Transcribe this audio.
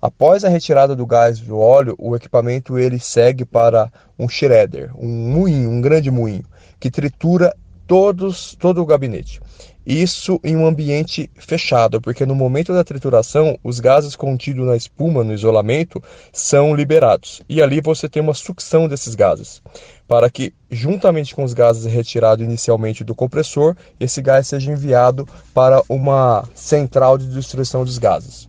Após a retirada do gás do óleo, o equipamento ele segue para um shredder, um moinho, um grande moinho, que tritura todos, todo o gabinete. Isso em um ambiente fechado, porque no momento da trituração, os gases contidos na espuma, no isolamento, são liberados. E ali você tem uma sucção desses gases, para que, juntamente com os gases retirados inicialmente do compressor, esse gás seja enviado para uma central de destruição dos gases.